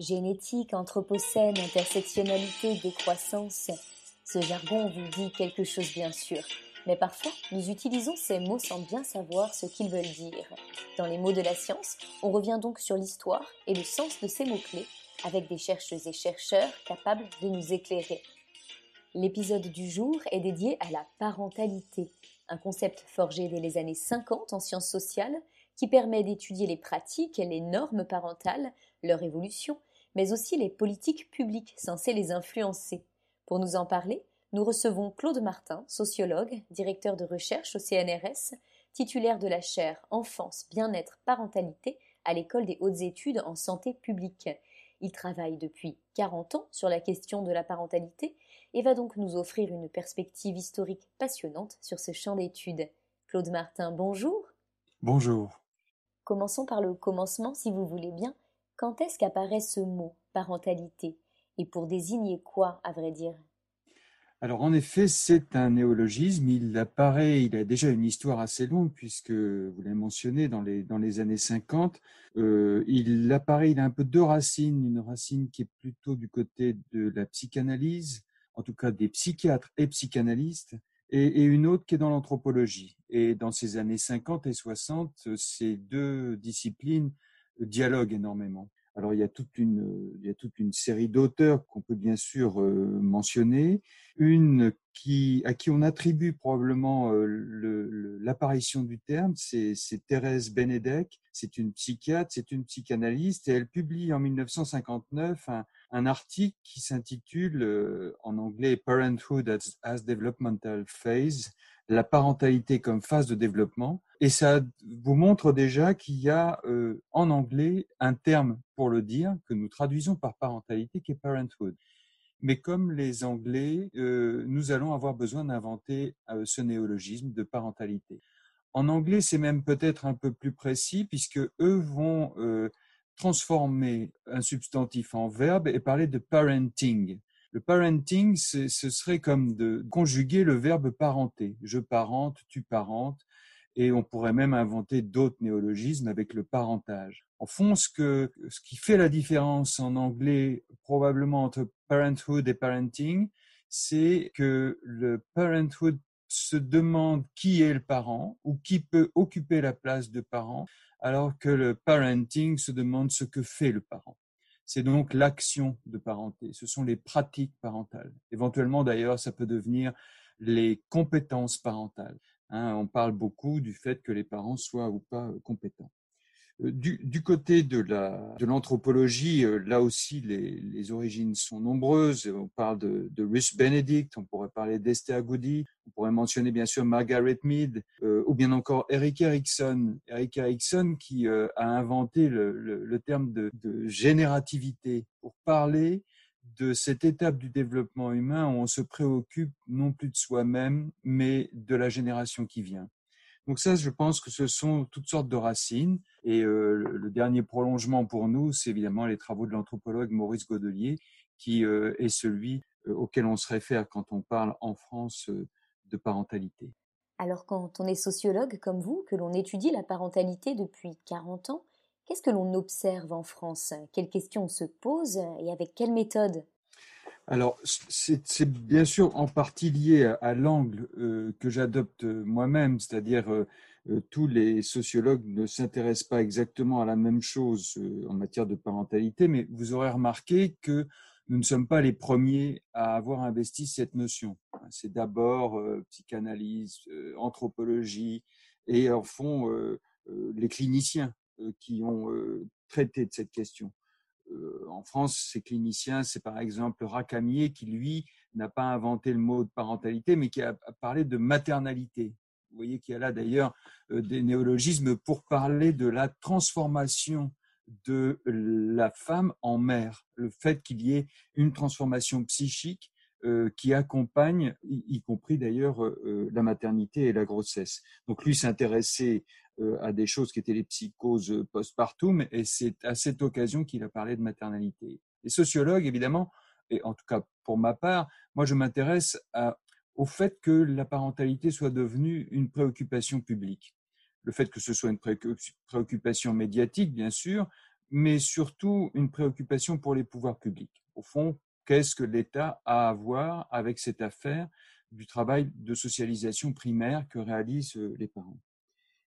Génétique, anthropocène, intersectionnalité, décroissance. Ce jargon vous dit quelque chose bien sûr, mais parfois nous utilisons ces mots sans bien savoir ce qu'ils veulent dire. Dans les mots de la science, on revient donc sur l'histoire et le sens de ces mots-clés avec des chercheuses et chercheurs capables de nous éclairer. L'épisode du jour est dédié à la parentalité, un concept forgé dès les années 50 en sciences sociales qui permet d'étudier les pratiques et les normes parentales, leur évolution, mais aussi les politiques publiques censées les influencer. Pour nous en parler, nous recevons Claude Martin, sociologue, directeur de recherche au CNRS, titulaire de la chaire Enfance, bien-être, parentalité à l'École des hautes études en santé publique. Il travaille depuis 40 ans sur la question de la parentalité et va donc nous offrir une perspective historique passionnante sur ce champ d'études. Claude Martin, bonjour. Bonjour. Commençons par le commencement, si vous voulez bien. Quand est-ce qu'apparaît ce mot, parentalité? Et pour désigner quoi, à vrai dire? Alors en effet, c'est un néologisme. Il apparaît, il a déjà une histoire assez longue puisque vous l'avez mentionné dans les dans les années 50. Euh, il apparaît, il a un peu deux racines, une racine qui est plutôt du côté de la psychanalyse, en tout cas des psychiatres et psychanalystes, et, et une autre qui est dans l'anthropologie. Et dans ces années 50 et 60, ces deux disciplines dialoguent énormément. Alors il y a toute une, il y a toute une série d'auteurs qu'on peut bien sûr euh, mentionner. Une qui, à qui on attribue probablement euh, l'apparition du terme, c'est Thérèse Benedek. C'est une psychiatre, c'est une psychanalyste et elle publie en 1959 un, un article qui s'intitule euh, en anglais Parenthood as, Developmental Phase, la parentalité comme phase de développement. Et ça vous montre déjà qu'il y a euh, en anglais un terme pour le dire que nous traduisons par parentalité qui est parenthood. Mais comme les Anglais, euh, nous allons avoir besoin d'inventer ce néologisme de parentalité. En anglais, c'est même peut-être un peu plus précis puisque eux vont transformer un substantif en verbe et parler de parenting. Le parenting, ce serait comme de conjuguer le verbe parenter. Je parente, tu parentes, et on pourrait même inventer d'autres néologismes avec le parentage. En fond, ce, que, ce qui fait la différence en anglais probablement entre parenthood et parenting, c'est que le parenthood se demande qui est le parent ou qui peut occuper la place de parent, alors que le parenting se demande ce que fait le parent. C'est donc l'action de parenté, ce sont les pratiques parentales. Éventuellement, d'ailleurs, ça peut devenir les compétences parentales. Hein. on parle beaucoup du fait que les parents soient ou pas euh, compétents. Euh, du, côté de l'anthropologie, euh, là aussi, les, origines sont nombreuses. On parle de, Ruth Benedict, on pourrait parler d'Esther Goody, on pourrait mentionner bien sûr Margaret Mead, euh, ou bien encore Eric Erikson. Eric Erikson qui a inventé le, terme de, générativité pour parler de cette étape du développement humain où on se préoccupe non plus de soi-même, mais de la génération qui vient. Donc ça, je pense que ce sont toutes sortes de racines. Et euh, le dernier prolongement pour nous, c'est évidemment les travaux de l'anthropologue Maurice Godelier, qui euh, est celui euh, auquel on se réfère quand on parle en France de parentalité. Alors quand on est sociologue comme vous, que l'on étudie la parentalité depuis 40 ans, qu'est-ce que l'on observe en France? Quelles questions on se pose et avec quelle méthode? Alors, c'est bien sûr en partie lié à, l'angle euh, que j'adopte moi-même, c'est-à-dire euh, euh, tous les sociologues ne s'intéressent pas exactement à la même chose en matière de parentalité, mais vous aurez remarqué que nous ne sommes pas les premiers à avoir investi cette notion. C'est d'abord psychanalyse, anthropologie et en fond les cliniciens qui ont traité de cette question. Euh, en France, ces cliniciens, c'est par exemple Racamier qui, lui, n'a pas inventé le mot de parentalité, mais qui a parlé de maternalité. Vous voyez qu'il y a là d'ailleurs euh, des néologismes pour parler de la transformation de la femme en mère, le fait qu'il y ait une transformation psychique euh, qui accompagne, y, compris d'ailleurs la maternité et la grossesse. Donc lui s'intéressait euh, à des choses qui étaient les psychoses postpartum, et c'est à cette occasion qu'il a parlé de maternalité. Les sociologues, évidemment, et en tout cas pour ma part, moi je m'intéresse au fait que la parentalité soit devenue une préoccupation publique. Le fait que ce soit une préoccupation médiatique, bien sûr, mais surtout une préoccupation pour les pouvoirs publics. Au fond, qu'est-ce que l'État a à voir avec cette affaire du travail de socialisation primaire que réalisent euh, les parents?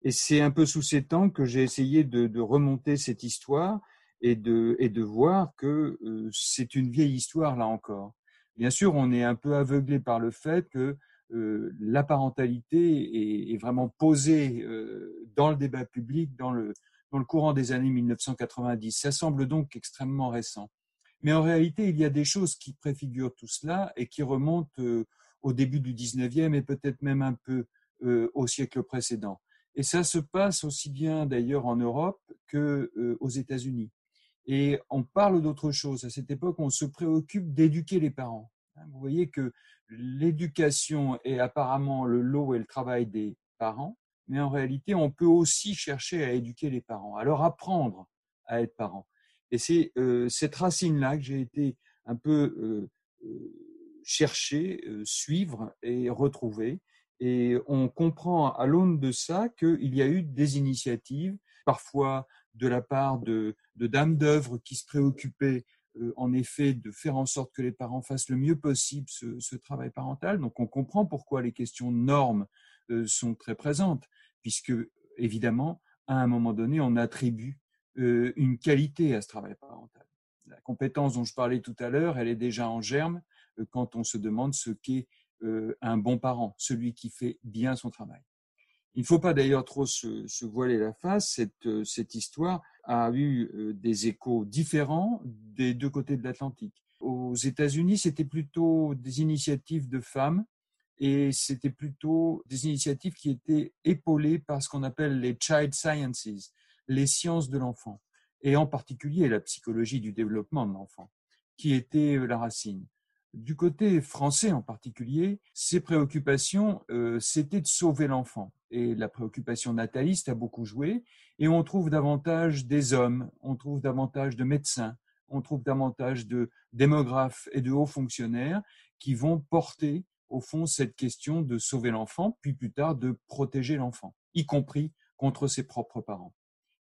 Et c'est un peu sous ces temps que j'ai essayé de, remonter cette histoire et de, voir que euh, c'est une vieille histoire là encore. Bien sûr, on est un peu aveuglé par le fait que euh, la parentalité est, vraiment posée dans le débat public dans le, dans le courant des années 1990. Ça semble donc extrêmement récent. Mais en réalité, il y a des choses qui préfigurent tout cela et qui remontent euh, au début du 19e et peut-être même un peu euh, au siècle précédent. Et ça se passe aussi bien d'ailleurs en Europe que euh, aux États-Unis. Et on parle d'autre chose. À cette époque, on se préoccupe d'éduquer les parents. Hein, vous voyez que l'éducation est apparemment le lot et le travail des parents, mais en réalité, on peut aussi chercher à éduquer les parents, à leur apprendre à être parents. Et c'est euh, cette racine-là que j'ai été un peu euh, euh, chercher, suivre et retrouver. Et on comprend à l'aune de ça qu'il y a eu des initiatives, parfois de la part de, dames d'œuvre qui se préoccupaient en effet de faire en sorte que les parents fassent le mieux possible ce, ce travail parental. Donc on comprend pourquoi les questions normes sont très présentes, puisque évidemment, à un moment donné, on attribue une qualité à ce travail parental. La compétence dont je parlais tout à l'heure, elle est déjà en germe euh, quand on se demande ce qu'est euh, un bon parent, celui qui fait bien son travail. Il ne faut pas d'ailleurs trop se, voiler la face. Cette histoire a eu des échos différents des deux côtés de l'Atlantique. Aux États-Unis, c'était plutôt des initiatives de femmes et c'était plutôt des initiatives qui étaient épaulées par ce qu'on appelle les child sciences, les sciences de l'enfant, et en particulier la psychologie du développement de l'enfant, qui était euh, la racine. Du côté français en particulier, ses préoccupations, euh, c'était de sauver l'enfant. Et la préoccupation nataliste a beaucoup joué, et on trouve davantage des hommes, on trouve davantage de médecins, on trouve davantage de démographes et de hauts fonctionnaires qui vont porter au fond cette question de sauver l'enfant, puis plus tard de protéger l'enfant, y compris contre ses propres parents.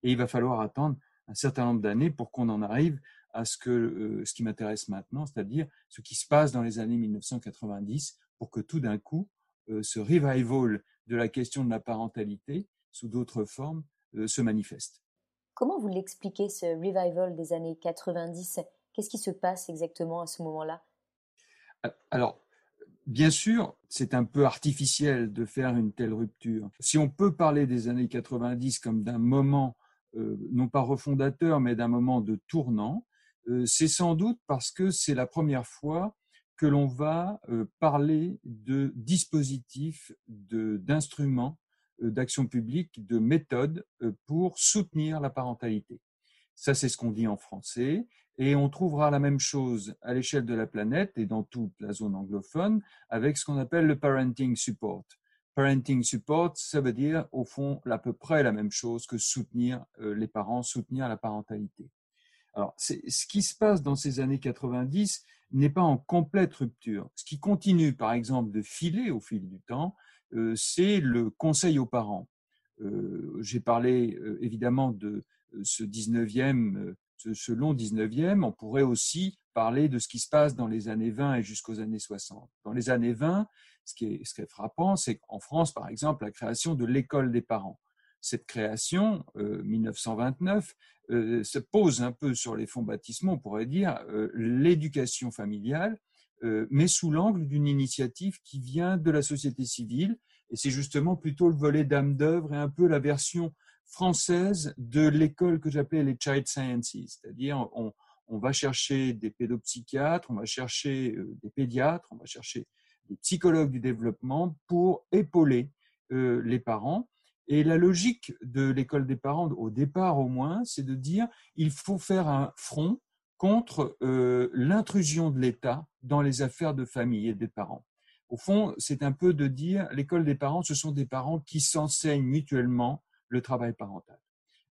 Et il va falloir attendre un certain nombre d'années pour qu'on en arrive à ce, que, euh, ce qui m'intéresse maintenant, c'est-à-dire ce qui se passe dans les années 1990 pour que tout d'un coup, euh, ce revival de la question de la parentalité, sous d'autres formes, euh, se manifeste. Comment vous l'expliquez, ce revival des années 90 Qu'est-ce qui se passe exactement à ce moment-là? Alors, Bien sûr, c'est un peu artificiel de faire une telle rupture. Si on peut parler des années 90 comme d'un moment non pas refondateur, mais d'un moment de tournant, euh, c'est sans doute parce que c'est la première fois que l'on va euh, parler de dispositifs, d'instruments d'action publique, de méthodes pour soutenir la parentalité. Ça, c'est ce qu'on dit en français. Et on trouvera la même chose à l'échelle de la planète et dans toute la zone anglophone avec ce qu'on appelle le parenting support. Parenting support, ça veut dire au fond à peu près la même chose que soutenir euh, les parents, soutenir la parentalité. Alors, ce qui se passe dans ces années 90 n'est pas en complète rupture. Ce qui continue, par exemple, de filer au fil du temps, euh, c'est le conseil aux parents. Euh, j'ai parlé évidemment de ce 19e, ce, long 19e. On pourrait aussi parler de ce qui se passe dans les années 20 et jusqu'aux années 60. Dans les années 20, ce qui est, frappant, c'est qu'en France, par exemple, la création de l'école des parents. Cette création, 1929, euh, euh, se pose un peu sur les fonds baptismaux, on pourrait dire, euh, l'éducation familiale, mais sous l'angle d'une initiative qui vient de la société civile. Et c'est justement plutôt le volet d'âme d'œuvre et un peu la version française de l'école que j'appelais les Child Sciences, c'est-à-dire on, va chercher des pédopsychiatres, on va chercher des pédiatres, on va chercher psychologues du développement pour épauler euh, les parents. Et la logique de l'école des parents, au départ au moins, c'est de dire il faut faire un front contre euh, l'intrusion de l'État dans les affaires de famille et des parents. Au fond, c'est un peu de dire l'école des parents, ce sont des parents qui s'enseignent mutuellement le travail parental.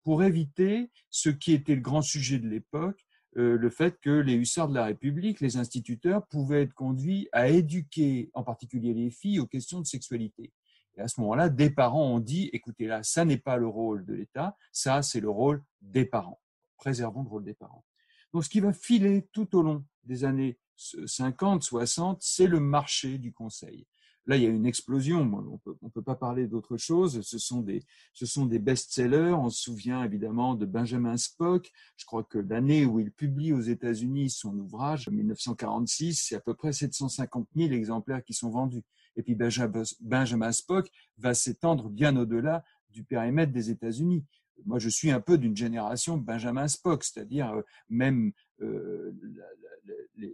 Pour éviter ce qui était le grand sujet de l'époque, le fait que les hussards de la République, les instituteurs, pouvaient être conduits à éduquer en particulier les filles aux questions de sexualité. Et à ce moment-là, des parents ont dit, écoutez là, ça n'est pas le rôle de l'État, ça c'est le rôle des parents. préservons le rôle des parents. Donc, ce qui va filer tout au long des années 50, 60, c'est le marché du conseil. Là, il y a une explosion. On peut, ne peut pas parler d'autre chose. Ce sont des, ce sont des best-sellers. On se souvient évidemment de Benjamin Spock. Je crois que l'année où il publie aux États-Unis son ouvrage, 1946, c'est à peu près 750 000 exemplaires qui sont vendus. Et puis Benjamin Spock va s'étendre bien au-delà du périmètre des États-Unis. Moi, je suis un peu d'une génération Benjamin Spock, c'est-à-dire euh, même euh,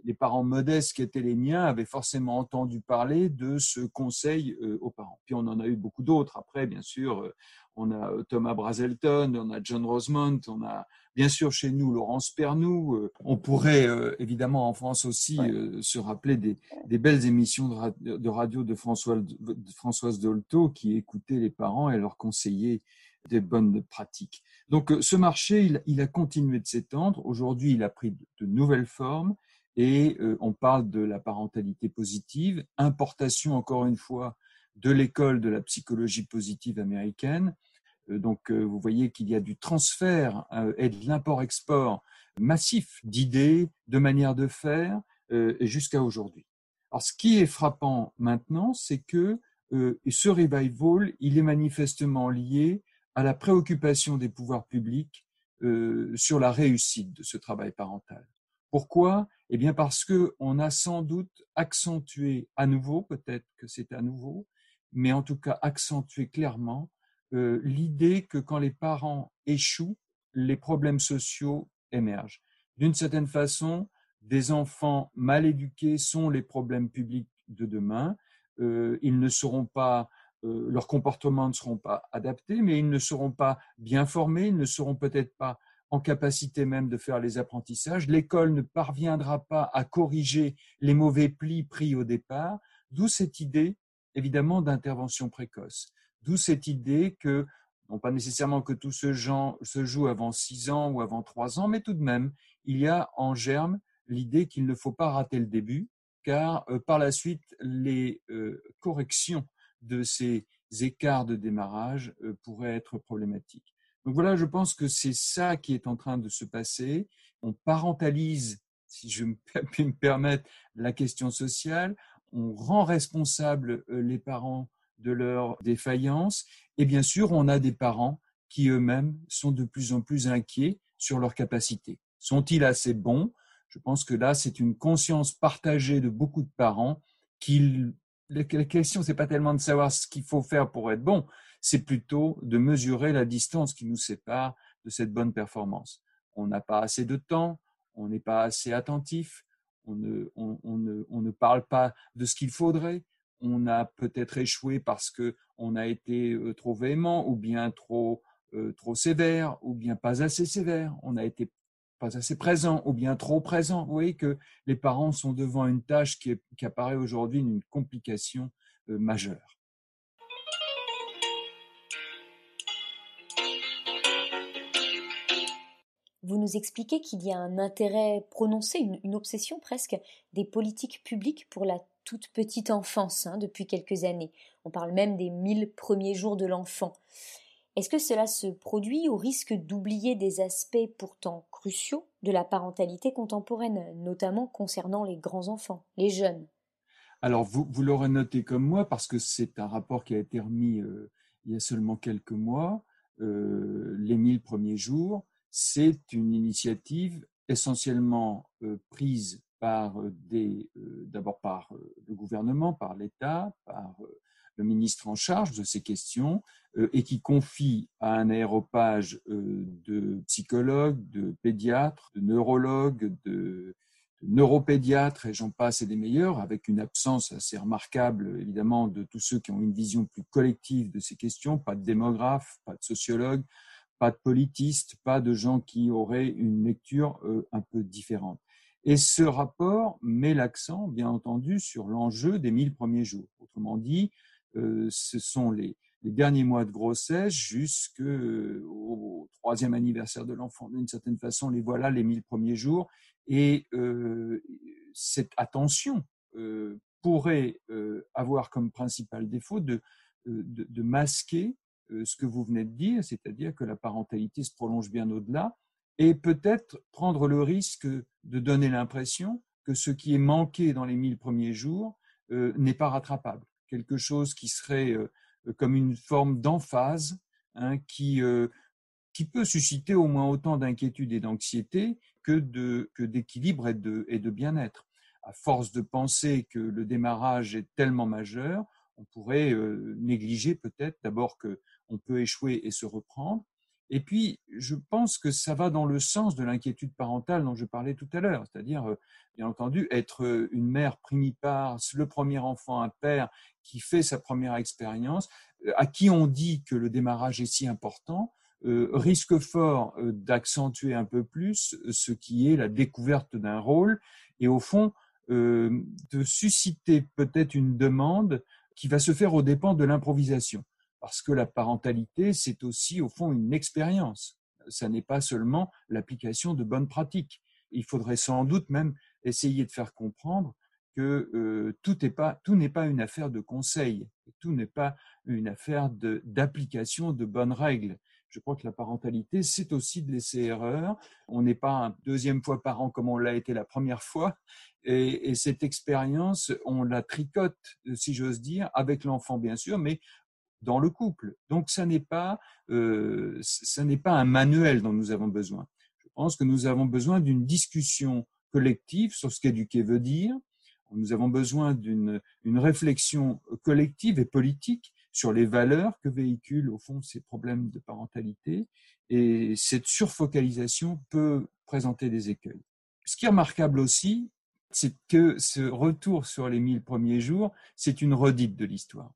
les, parents modestes qui étaient les miens avaient forcément entendu parler de ce conseil euh, aux parents. Puis on en a eu beaucoup d'autres après, bien sûr. Euh, on a Thomas Brazelton, on a John Rosemont, on a bien sûr chez nous Laurence Pernou. On pourrait évidemment en France aussi se rappeler des, belles émissions de, radio de, Françoise Dolto qui écoutaient les parents et leur conseillaient des bonnes pratiques. Donc euh, ce marché, il, a continué de s'étendre. Aujourd'hui, il a pris de, nouvelles formes et euh, on parle de la parentalité positive, importation encore une fois de l'école de la psychologie positive américaine. Euh, donc vous voyez qu'il y a du transfert et de l'import-export massif d'idées, de manières de faire, jusqu'à aujourd'hui. Alors ce qui est frappant maintenant, c'est que ce revival, il est manifestement lié à la préoccupation des pouvoirs publics euh, sur la réussite de ce travail parental. Pourquoi? Eh bien parce que on a sans doute accentué à nouveau, peut-être que c'est à nouveau, mais en tout cas accentué clairement euh, l'idée que quand les parents échouent, les problèmes sociaux émergent. D'une certaine façon, des enfants mal éduqués sont les problèmes publics de demain. Euh, ils ne seront pas euh, leurs comportements ne seront pas adaptés, mais ils ne seront pas bien formés, ils ne seront peut-être pas en capacité même de faire les apprentissages. L'école ne parviendra pas à corriger les mauvais plis pris au départ, d'où cette idée, évidemment, d'intervention précoce. D'où cette idée que, non pas nécessairement que tout ce genre se joue avant six ans ou avant trois ans, mais tout de même, il y a en germe l'idée qu'il ne faut pas rater le début, car euh, par la suite, les euh, corrections de ces écarts de démarrage euh, pourraient être problématiques. Donc voilà, je pense que c'est ça qui est en train de se passer. On parentalise, si je puis me permettre, la question sociale. On rend responsable euh, les parents de leur défaillance. Et bien sûr, on a des parents qui eux-mêmes sont de plus en plus inquiets sur leurs capacités. Sont-ils assez bons? Je pense que là, c'est une conscience partagée de beaucoup de parents qu'ils la question, c'est pas tellement de savoir ce qu'il faut faire pour être bon, c'est plutôt de mesurer la distance qui nous sépare de cette bonne performance. On n'a pas assez de temps, on n'est pas assez attentif, on ne, parle pas de ce qu'il faudrait, on a peut-être échoué parce que on a été euh, trop véhément ou bien trop euh, trop sévère ou bien pas assez sévère. On a été pas assez présent ou bien trop présent. Vous voyez que les parents sont devant une tâche qui, apparaît aujourd'hui une complication euh, majeure. Vous nous expliquez qu'il y a un intérêt prononcé, une, obsession presque, des politiques publiques pour la toute petite enfance hein, depuis quelques années. On parle même des mille premiers jours de l'enfant. Est-ce que cela se produit au risque d'oublier des aspects pourtant cruciaux de la parentalité contemporaine, notamment concernant les grands-enfants, les jeunes? Alors, vous, l'aurez noté comme moi, parce que c'est un rapport qui a été remis euh, il y a seulement quelques mois, euh, les mille premiers jours, c'est une initiative essentiellement euh, prise par d'abord par le gouvernement, par l'État, par le ministre en charge de ces questions et qui confie à un aéropage euh, de psychologues, de pédiatres, de neurologues, de, neuropédiatres et j'en passe et des meilleurs, avec une absence assez remarquable évidemment de tous ceux qui ont une vision plus collective de ces questions, pas de démographes, pas de sociologues, pas de politistes, pas de gens qui auraient une lecture euh, un peu différente. Et ce rapport met l'accent, bien entendu, sur l'enjeu des mille premiers jours. Autrement dit, euh, ce sont les, derniers mois de grossesse jusqu'au euh, troisième anniversaire de l'enfant. D'une certaine façon, les voilà les mille premiers jours. Et euh, cette attention pourrait avoir comme principal défaut de, masquer ce que vous venez de dire, c'est-à-dire que la parentalité se prolonge bien au-delà et peut-être prendre le risque de donner l'impression que ce qui est manqué dans les mille premiers jours euh, n'est pas rattrapable. Quelque chose qui serait euh, comme une forme d'emphase hein, qui, euh, qui peut susciter au moins autant d'inquiétude et d'anxiété que d'équilibre que et de, et de bien-être. À force de penser que le démarrage est tellement majeur, on pourrait négliger peut-être d'abord qu'on peut échouer et se reprendre, et puis, je pense que ça va dans le sens de l'inquiétude parentale dont je parlais tout à l'heure, c'est-à-dire, euh, bien entendu, être euh, une mère primipare, le premier enfant, un père qui fait sa première expérience, euh, à qui on dit que le démarrage est si important, risque fort d'accentuer un peu plus ce qui est la découverte d'un rôle et au fond de susciter peut-être une demande qui va se faire aux dépens de l'improvisation parce que la parentalité, c'est aussi au fond une expérience. Ça n'est pas seulement l'application de bonnes pratiques. Il faudrait sans doute même essayer de faire comprendre que euh, tout n'est pas, une affaire de conseil, tout n'est pas une affaire d'application de, bonnes règles. Je crois que la parentalité, c'est aussi de laisser erreur. On n'est pas un deuxième fois parent comme on l'a été la première fois. Et, et cette expérience, on la tricote, si j'ose dire, avec l'enfant bien sûr, mais dans le couple. Donc, ça n'est pas, euh, n'est pas un manuel dont nous avons besoin. Je pense que nous avons besoin d'une discussion collective sur ce qu'éduquer veut dire. Nous avons besoin d'une une réflexion collective et politique sur les valeurs que véhiculent au fond ces problèmes de parentalité. Et cette surfocalisation peut présenter des écueils. Ce qui est remarquable aussi, c'est que ce retour sur les mille premiers jours, c'est une redite de l'histoire.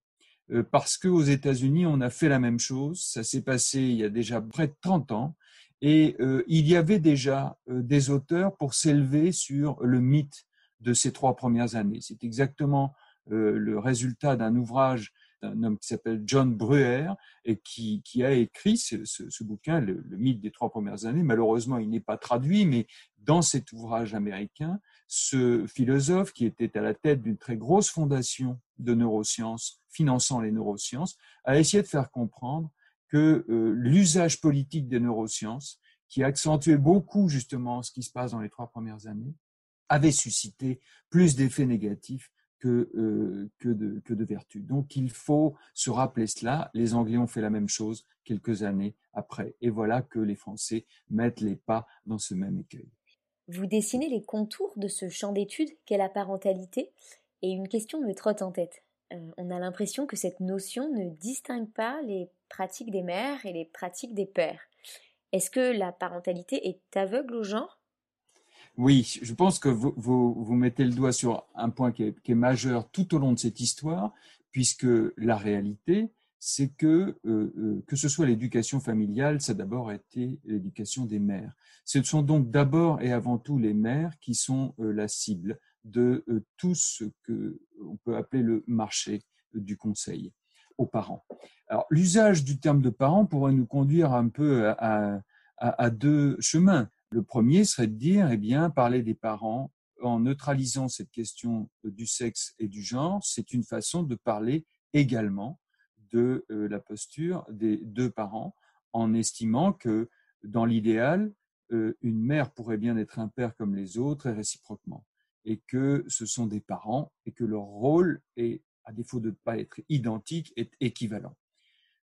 Euh, parce qu'aux États-Unis, on a fait la même chose. Ça s'est passé il y a déjà près de 30 ans. Et euh, il y avait déjà euh, des auteurs pour s'élever sur le mythe de ces trois premières années. C'est exactement le résultat d'un ouvrage d'un homme qui s'appelle John Bruer et qui, a écrit ce, bouquin, le, mythe des trois premières années. Malheureusement, il n'est pas traduit, mais dans cet ouvrage américain, ce philosophe qui était à la tête d'une très grosse fondation de neurosciences finançant les neurosciences, a essayé de faire comprendre que euh, l'usage politique des neurosciences, qui accentuait beaucoup justement ce qui se passe dans les trois premières années, avait suscité plus d'effets négatifs que, euh, que, de, que de vertus. Donc il faut se rappeler cela. Les Anglais ont fait la même chose quelques années après. Et voilà que les Français mettent les pas dans ce même écueil. Vous dessinez les contours de ce champ d'études qu'est la parentalité, et une question me trotte en tête. Euh, on a l'impression que cette notion ne distingue pas les pratiques des mères et les pratiques des pères. Est-ce que la parentalité est aveugle au genre? Oui, je pense que vous, mettez le doigt sur un point qui est, majeur tout au long de cette histoire, puisque la réalité, c'est que euh, euh, que ce soit l'éducation familiale, ça a d'abord été l'éducation des mères. Ce sont donc d'abord et avant tout les mères qui sont la cible de euh, tout ce que on peut appeler le marché du conseil aux parents. Alors, l'usage du terme de parent pourrait nous conduire un peu à, à, deux chemins. Le premier serait de dire, eh bien, parler des parents en neutralisant cette question du sexe et du genre, c'est une façon de parler également de euh, la posture des deux parents, en estimant que dans l'idéal, euh, une mère pourrait bien être un père comme les autres et réciproquement et que ce sont des parents et que leur rôle est, à défaut de ne pas être identique, est équivalent.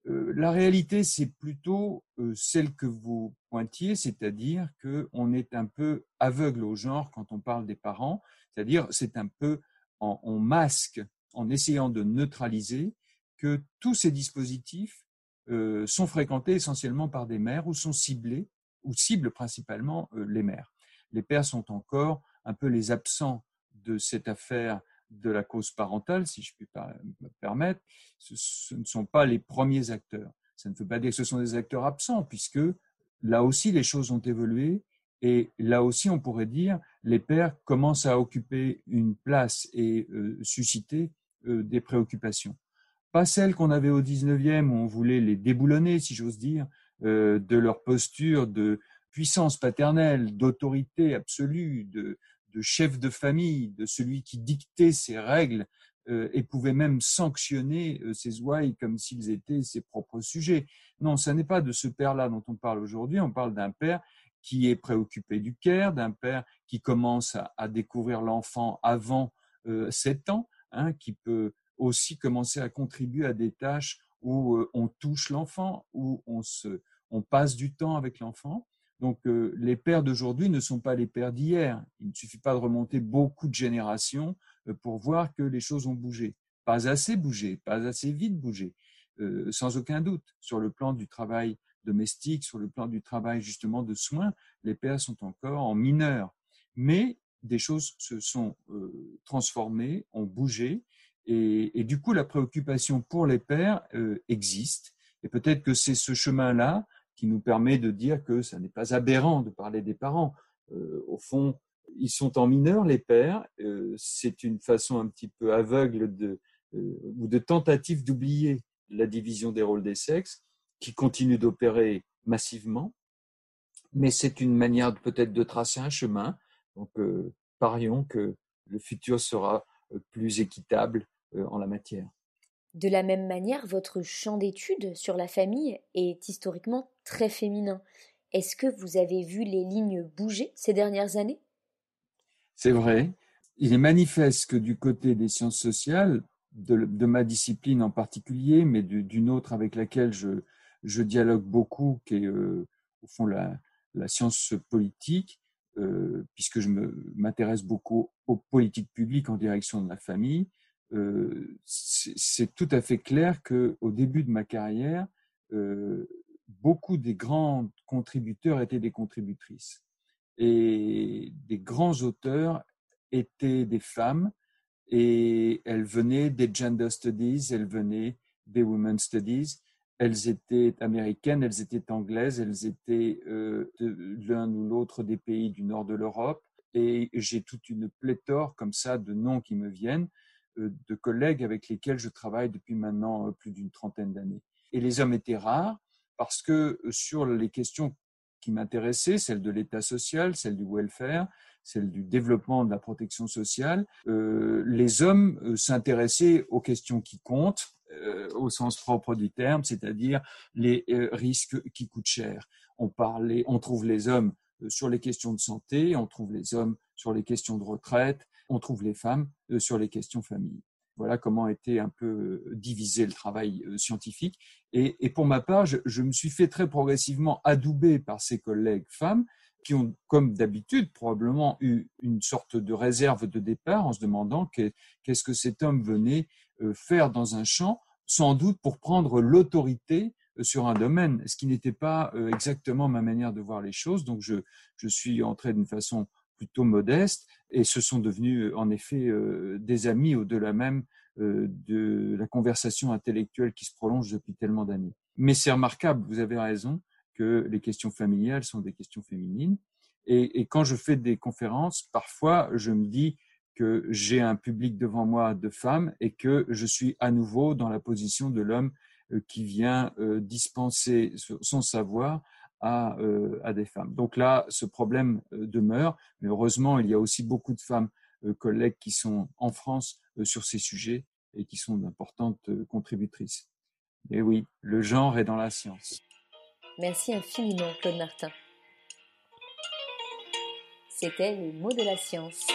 Euh, la réalité, c'est plutôt celle que vous pointiez, c'est-à-dire qu'on est un peu aveugle au genre quand on parle des parents, c'est-à-dire c'est un peu on masque, en essayant de neutraliser, que tous ces dispositifs euh, sont fréquentés essentiellement par des mères ou sont ciblés, ou ciblent principalement les mères. Les pères sont encore un peu les absents de cette affaire de la cause parentale, si je puis me permettre, ce, ne sont pas les premiers acteurs. Ça ne veut pas dire que ce sont des acteurs absents, puisque là aussi les choses ont évolué et là aussi on pourrait dire les pères commencent à occuper une place et euh, susciter euh, des préoccupations. Pas celles qu'on avait au 19e où on voulait les déboulonner, si j'ose dire, euh, de leur posture de puissance paternelle, d'autorité absolue, de, de chef de famille, de celui qui dictait ses règles euh, et pouvait même sanctionner euh, ses ouailles comme s'ils étaient ses propres sujets. Non, ce n'est pas de ce père-là dont on parle aujourd'hui, on parle d'un père qui est préoccupé du care, d'un père qui commence à, découvrir l'enfant avant euh, 7 ans, hein, qui peut aussi commencer à contribuer à des tâches où euh, on touche l'enfant, où on, se, on passe du temps avec l'enfant. Donc euh, les pères d'aujourd'hui ne sont pas les pères d'hier. Il ne suffit pas de remonter beaucoup de générations euh, pour voir que les choses ont bougé. Pas assez bougé, pas assez vite bougé, sans aucun doute. Sur le plan du travail domestique, sur le plan du travail justement de soins, les pères sont encore en mineur. Mais des choses se sont transformées, ont bougé, et, du coup, la préoccupation pour les pères euh, existe. Et peut-être que c'est ce chemin-là qui nous permet de dire que ça n'est pas aberrant de parler des parents. Euh, au fond, ils sont en mineur, les pères. Euh, c'est une façon un petit peu aveugle ou de tentative d'oublier la division des rôles des sexes qui continue d'opérer massivement. Mais c'est une manière peut-être de tracer un chemin. Donc, parions que le futur sera plus équitable en la matière. De la même manière, votre champ d'étude sur la famille est historiquement très féminin. Est-ce que vous avez vu les lignes bouger ces dernières années? C'est vrai. Il est manifeste que du côté des sciences sociales, de, ma discipline en particulier, mais d'une autre avec laquelle je, je, dialogue beaucoup, qui est euh, au fond la, la science politique, euh, puisque je m'intéresse beaucoup aux politiques publiques en direction de la famille, euh, c'est tout à fait clair qu'au début de ma carrière, euh, beaucoup des grands contributeurs étaient des contributrices. Et des grands auteurs étaient des femmes et elles venaient des gender studies, elles venaient des women's studies, elles étaient américaines, elles étaient anglaises, elles étaient euh, l'un ou l'autre des pays du nord de l'Europe. Et j'ai toute une pléthore comme ça de noms qui me viennent. Euh, de collègues avec lesquels je travaille depuis maintenant euh, plus d'une trentaine d'années. Et les hommes étaient rares parce que euh, sur les questions qui m'intéressaient, celles de l'État social, celles du welfare, celles du développement de la protection sociale, les hommes s'intéressaient aux questions qui comptent, au sens propre du terme, c'est-à-dire les risques qui coûtent cher. On parlait, on trouve les hommes sur les questions de santé, on trouve les hommes sur les questions de retraite, on trouve les femmes euh, sur les questions famille. Voilà comment était un peu euh, divisé le travail euh, scientifique. Et, pour ma part, je, me suis fait très progressivement adouber par ces collègues femmes qui ont, comme d'habitude, probablement eu une sorte de réserve de départ en se demandant qu'est-ce que cet homme venait faire dans un champ, sans doute pour prendre l'autorité sur un domaine, ce qui n'était pas exactement ma manière de voir les choses. Donc je, je suis entré d'une façon plutôt modestes et ce sont devenus euh, en effet euh, des amis au-delà même euh, de la conversation intellectuelle qui se prolonge depuis tellement d'années. Mais c'est remarquable, vous avez raison, que les questions familiales sont des questions féminines. Et, quand je fais des conférences, parfois je me dis que j'ai un public devant moi de femmes et que je suis à nouveau dans la position de l'homme qui vient dispenser son savoir euh, à, des femmes. Donc là, ce problème euh, demeure, mais heureusement, il y a aussi beaucoup de femmes euh, collègues qui sont en France sur ces sujets et qui sont d'importantes contributrices. Mais oui, le genre est dans la science. Merci infiniment, Claude Martin. C'était le mot de la science.